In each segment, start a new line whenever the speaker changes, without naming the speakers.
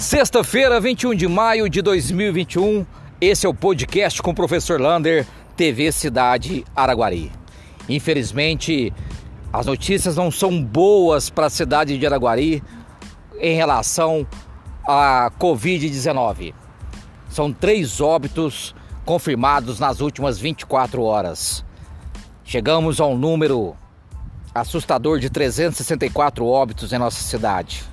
Sexta-feira, 21 de maio de 2021, esse é o podcast com o professor Lander, TV Cidade Araguari. Infelizmente, as notícias não são boas para a cidade de Araguari em relação à Covid-19. São três óbitos confirmados nas últimas 24 horas. Chegamos a um número assustador de 364 óbitos em nossa cidade.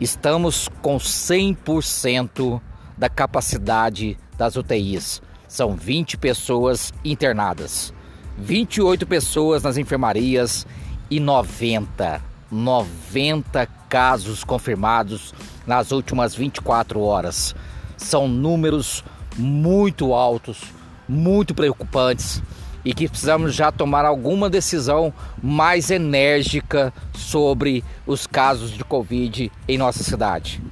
Estamos com 100% da capacidade das UTIs. São 20 pessoas internadas, 28 pessoas nas enfermarias e 90, 90 casos confirmados nas últimas 24 horas. São números muito altos, muito preocupantes e que precisamos já tomar alguma decisão mais enérgica sobre os casos de Covid em nossa cidade.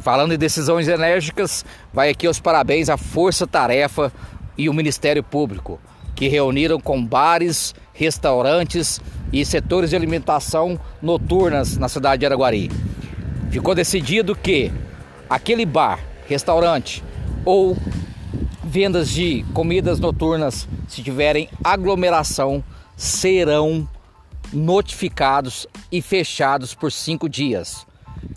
Falando em decisões enérgicas, vai aqui os parabéns à Força Tarefa e o Ministério Público, que reuniram com bares, restaurantes e setores de alimentação noturnas na cidade de Araguari. Ficou decidido que aquele bar, restaurante ou vendas de comidas noturnas, se tiverem aglomeração, serão notificados e fechados por cinco dias.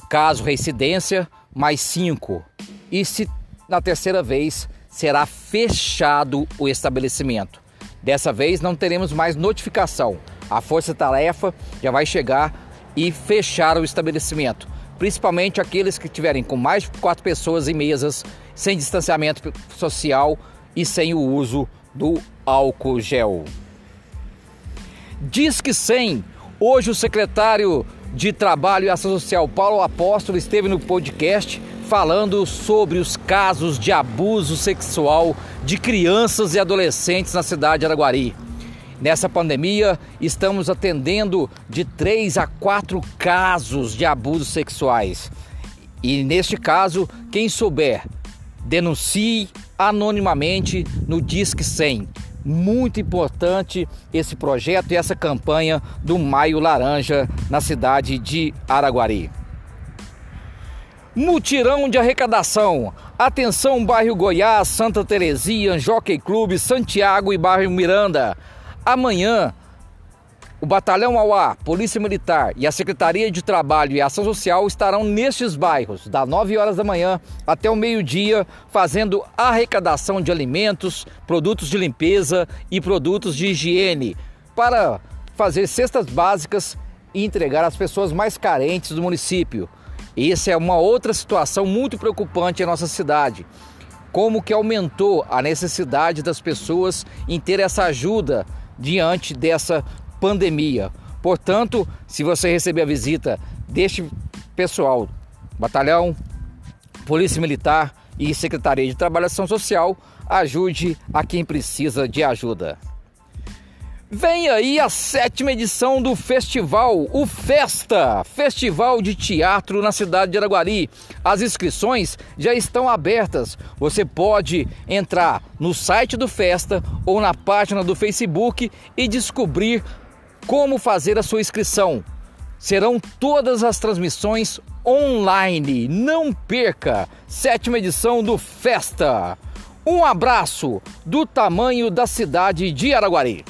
Caso reincidência, mais cinco. E se na terceira vez, será fechado o estabelecimento. Dessa vez não teremos mais notificação. A força-tarefa já vai chegar e fechar o estabelecimento principalmente aqueles que tiverem com mais de quatro pessoas em mesas, sem distanciamento social e sem o uso do álcool gel. Diz que 100. Hoje o secretário de Trabalho e Ação Social, Paulo Apóstolo, esteve no podcast falando sobre os casos de abuso sexual de crianças e adolescentes na cidade de Araguari. Nessa pandemia, estamos atendendo de 3 a 4 casos de abusos sexuais. E neste caso, quem souber, denuncie anonimamente no Disque 100. Muito importante esse projeto e essa campanha do Maio Laranja na cidade de Araguari. Mutirão de arrecadação. Atenção, bairro Goiás, Santa Terezinha, Jockey Clube, Santiago e bairro Miranda. Amanhã, o Batalhão Auá, Polícia Militar e a Secretaria de Trabalho e Ação Social estarão nestes bairros, das 9 horas da manhã até o meio-dia, fazendo arrecadação de alimentos, produtos de limpeza e produtos de higiene para fazer cestas básicas e entregar às pessoas mais carentes do município. Essa é uma outra situação muito preocupante em nossa cidade. Como que aumentou a necessidade das pessoas em ter essa ajuda diante dessa pandemia. Portanto, se você receber a visita deste pessoal, batalhão, Polícia Militar e Secretaria de Trabalho e Ação Social, ajude a quem precisa de ajuda. Vem aí a sétima edição do festival, o Festa, Festival de Teatro na cidade de Araguari. As inscrições já estão abertas. Você pode entrar no site do Festa ou na página do Facebook e descobrir como fazer a sua inscrição. Serão todas as transmissões online. Não perca! Sétima edição do Festa. Um abraço do tamanho da cidade de Araguari.